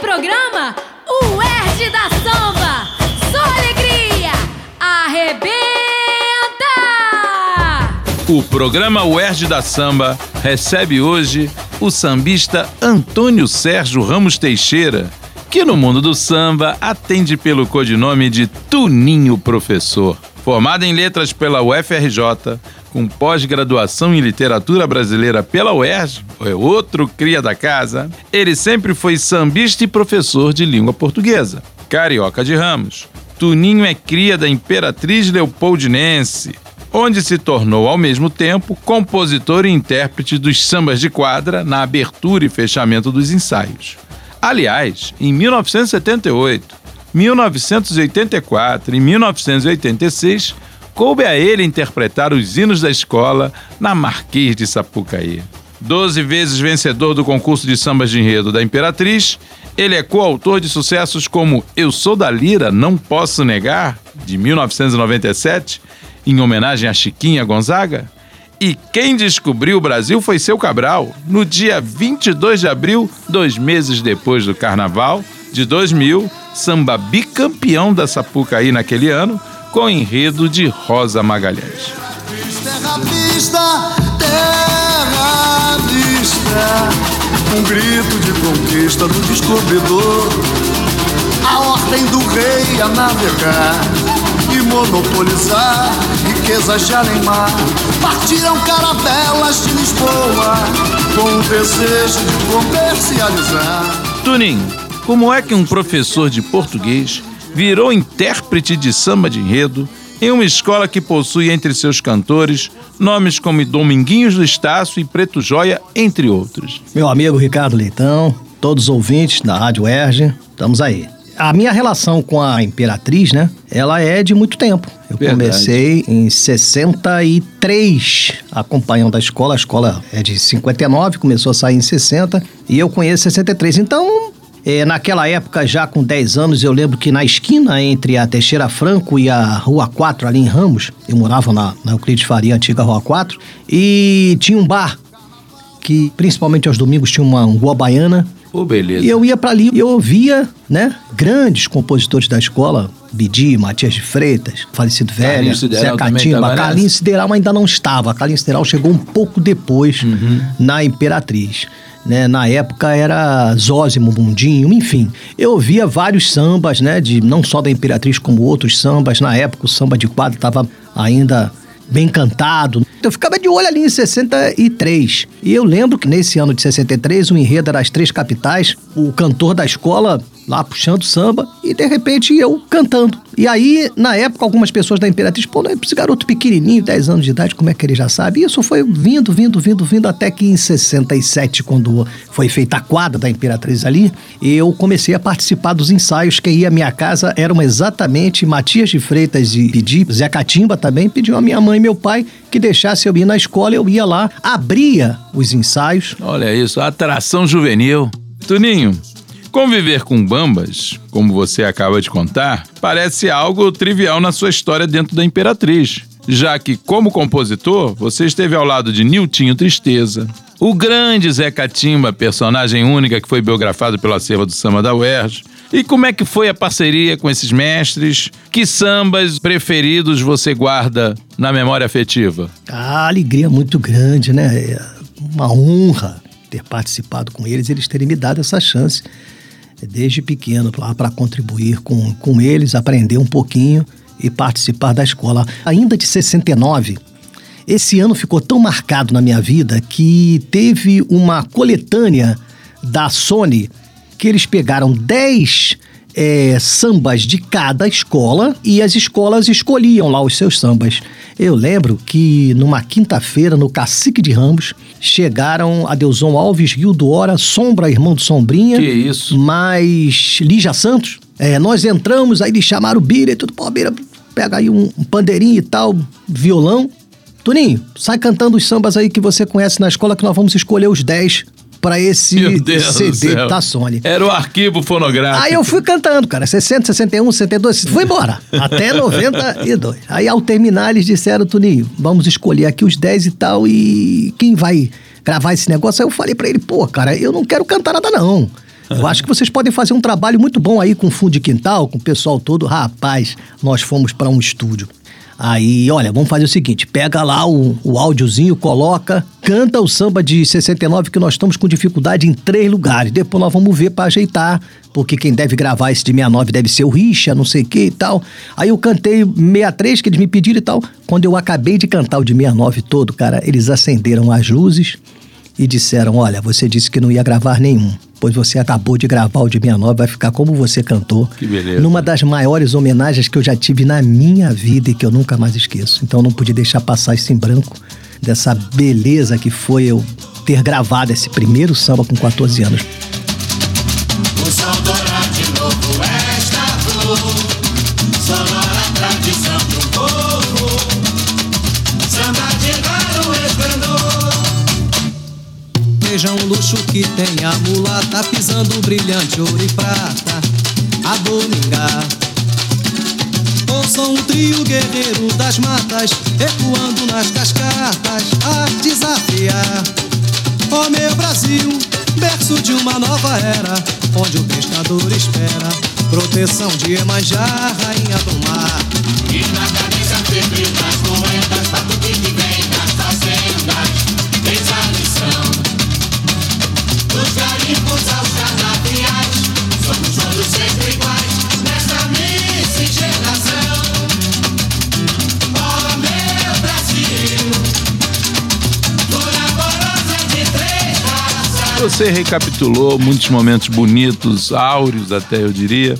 programa O Erd da Samba. Só alegria! Arrebenta! O programa UERJ da Samba recebe hoje o sambista Antônio Sérgio Ramos Teixeira, que no mundo do samba atende pelo codinome de Tuninho Professor. Formado em letras pela UFRJ, com pós-graduação em literatura brasileira pela UERJ, é outro cria da casa, ele sempre foi sambista e professor de língua portuguesa. Carioca de Ramos. Tuninho é cria da Imperatriz Leopoldinense, onde se tornou ao mesmo tempo compositor e intérprete dos sambas de quadra na abertura e fechamento dos ensaios. Aliás, em 1978, 1984 e 1986, coube a ele interpretar os hinos da escola na Marquês de Sapucaí. Doze vezes vencedor do concurso de sambas de enredo da Imperatriz, ele é coautor de sucessos como Eu Sou da Lira, Não Posso Negar, de 1997, em homenagem a Chiquinha Gonzaga, e Quem Descobriu o Brasil foi Seu Cabral, no dia 22 de abril, dois meses depois do Carnaval de 2000, samba bicampeão da Sapucaí naquele ano, com enredo de Rosa Magalhães. Terra vista, terra vista, um grito de conquista do descobridor. A ordem do rei a navegar e monopolizar riquezas de além-mar. Partiram caravelas de Lisboa com o desejo de comercializar. Tuninho, como é que um professor de português virou intérprete de samba de enredo em uma escola que possui entre seus cantores nomes como Dominguinhos do Estácio e Preto Joia, entre outros. Meu amigo Ricardo Leitão, todos os ouvintes da Rádio Erge, estamos aí. A minha relação com a Imperatriz, né? Ela é de muito tempo. Eu Verdade. comecei em 63 acompanhando a escola. A escola é de 59, começou a sair em 60 e eu conheço 63. Então, é, naquela época, já com 10 anos, eu lembro que na esquina entre a Teixeira Franco e a Rua 4, ali em Ramos, eu morava na, na Euclides Faria, antiga Rua 4, e tinha um bar que, principalmente aos domingos, tinha uma rua baiana. Ô, beleza. E eu ia para ali e eu ouvia, né, grandes compositores da escola, Bidi, Matias de Freitas, falecido velho, Zé Catimba? Carlinhos Sideral ainda não estava. Carlinhos Sideral chegou um pouco depois Uhum. na Imperatriz. Né, na época era Zózimo Mundinho, enfim. Eu ouvia vários sambas, né? De, não só da Imperatriz, como outros sambas. Na época o samba de quadro estava ainda bem cantado. Eu ficava de olho ali em 63. E eu lembro que nesse ano de 63, o enredo era as três capitais, o cantor da escola lá puxando samba e de repente eu cantando. E aí, na época, algumas pessoas da Imperatriz, pô, esse garoto pequenininho, 10 anos de idade, como é que ele já sabe? E isso foi vindo, vindo, vindo, vindo, até que em 67, quando foi feita a quadra da Imperatriz ali, eu comecei a participar dos ensaios, que aí a minha casa eram exatamente Matias de Freitas e Pedi, Zé Catimba também, pediu a minha mãe e meu pai que deixasse eu ir na escola, eu ia lá, abria os ensaios, Olha isso, atração juvenil. Tuninho, conviver com bambas, como você acaba de contar, parece algo trivial na sua história dentro da Imperatriz, já que, como compositor, você esteve ao lado de Niltinho Tristeza, o grande Zé Catimba, personagem única que foi biografado pelo acervo do samba da UERJ. E como é que foi a parceria com esses mestres? Que sambas preferidos você guarda na memória afetiva? A alegria muito grande, né? É uma honra ter participado com eles, eles terem me dado essa chance desde pequeno para contribuir com, com eles, aprender um pouquinho e participar da escola. Ainda de 69, esse ano ficou tão marcado na minha vida que teve uma coletânea da Sony que eles pegaram 10 é, sambas de cada escola e as escolas escolhiam lá os seus sambas. Eu lembro que numa quinta-feira, no Cacique de Ramos, chegaram Adeuson Alves, Guildo Hora, Sombra, irmão do Sombrinha. Que isso? Mais Lígia Santos. É, nós entramos, aí eles chamaram o Bira e tudo. Pô, Bira, pega aí um, um pandeirinho e tal, violão. Toninho, sai cantando os sambas aí que você conhece na escola que nós vamos escolher os 10 para esse CD da Sony. Era o arquivo fonográfico. Aí eu fui cantando, cara, 60, 61, 62, fui embora, até 92. Aí ao terminar eles disseram, Toninho, vamos escolher aqui os 10 e tal, e quem vai gravar esse negócio? Aí eu falei pra ele, pô, cara, eu não quero cantar nada não. Eu acho que vocês podem fazer um trabalho muito bom aí com fundo de quintal, com o pessoal todo. Rapaz, nós fomos para um estúdio. Aí, olha, vamos fazer o seguinte: pega lá o, o áudiozinho, coloca, canta o samba de 69, que nós estamos com dificuldade em três lugares. Depois nós vamos ver para ajeitar, porque quem deve gravar esse de 69 deve ser o Richa, não sei o que e tal. Aí eu cantei 63, que eles me pediram e tal. Quando eu acabei de cantar o de 69 todo, cara, eles acenderam as luzes e disseram: Olha, você disse que não ia gravar nenhum, pois você acabou de gravar o de 69, vai ficar como você cantou. Que beleza. Numa das maiores homenagens que eu já tive na minha vida e que eu nunca mais esqueço. Então eu não podia deixar passar isso em branco, dessa beleza que foi eu ter gravado esse primeiro samba com 14 anos. Um luxo que tem a mulata pisando brilhante ouro e prata a domingar. Ouçam um trio guerreiro das matas ecoando nas cascatas a desafiar. Ó meu Brasil, berço de uma nova era, onde o pescador espera proteção de Iemanjá, rainha do mar. E na cabeça febril das moedas Batuque Você recapitulou muitos momentos bonitos, áureos até eu diria.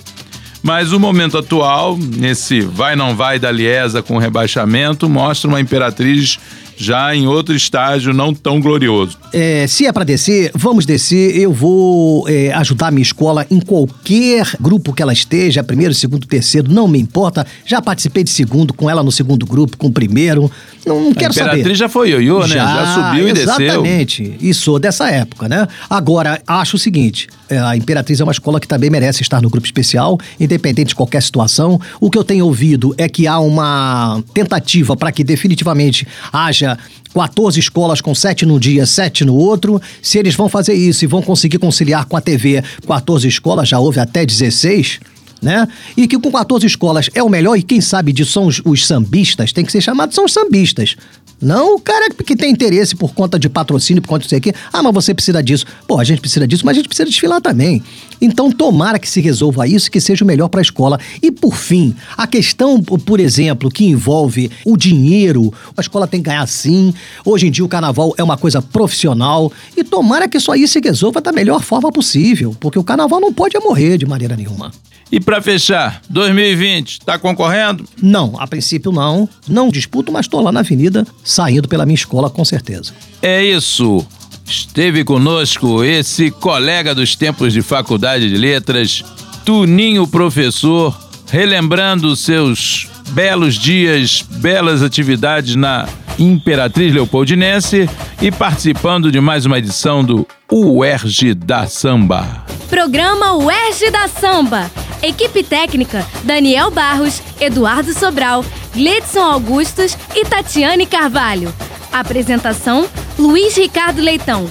Mas o momento atual, nesse vai não vai da Liesa com rebaixamento, mostra uma imperatriz já em outro estágio não tão glorioso. É, se é para descer, vamos descer. Eu vou é, ajudar a minha escola em qualquer grupo que ela esteja, primeiro, segundo, terceiro, não me importa. Já participei de segundo com ela no segundo grupo, com o primeiro. Não, não A quero saber. imperatriz já foi ioiô, né? Já subiu e desceu. Exatamente. E sou dessa época, né? Agora, acho o seguinte: é, a Imperatriz é uma escola que também merece estar no grupo especial, independente de qualquer situação. O que eu tenho ouvido é que há uma tentativa para que definitivamente haja 14 escolas com 7 num dia, 7 no outro. Se eles vão fazer isso e vão conseguir conciliar com a TV 14 escolas, já houve até 16 né? E que com 14 escolas é o melhor, e quem sabe disso são os, os sambistas, tem que ser chamados são os sambistas. Não o cara que tem interesse por conta de patrocínio, por conta disso aqui. Ah, mas você precisa disso. Pô, a gente precisa disso, mas a gente precisa desfilar também. Então, tomara que se resolva isso que seja o melhor para a escola. E, por fim, a questão, por exemplo, que envolve o dinheiro. A escola tem que ganhar sim. Hoje em dia, o carnaval é uma coisa profissional. E tomara que isso aí se resolva da melhor forma possível. Porque o carnaval não pode morrer de maneira nenhuma. E pra fechar, 2020, tá concorrendo? Não, a princípio não. Não disputo, mas tô lá na avenida, saindo pela minha escola com certeza. É isso. Esteve conosco esse colega dos tempos de faculdade de letras, Tuninho Professor, relembrando seus belos dias, belas atividades na Imperatriz Leopoldinense e participando de mais uma edição do UERJ da Samba. Programa UERJ da Samba. Equipe técnica: Daniel Barros, Eduardo Sobral, Gledson Augustos e Tatiane Carvalho. Apresentação: Luiz Ricardo Leitão.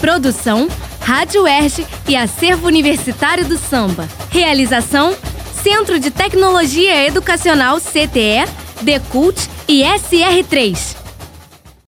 Produção: Rádio UERJ e Acervo Universitário do Samba. Realização: Centro de Tecnologia Educacional CTE, Decult e SR3.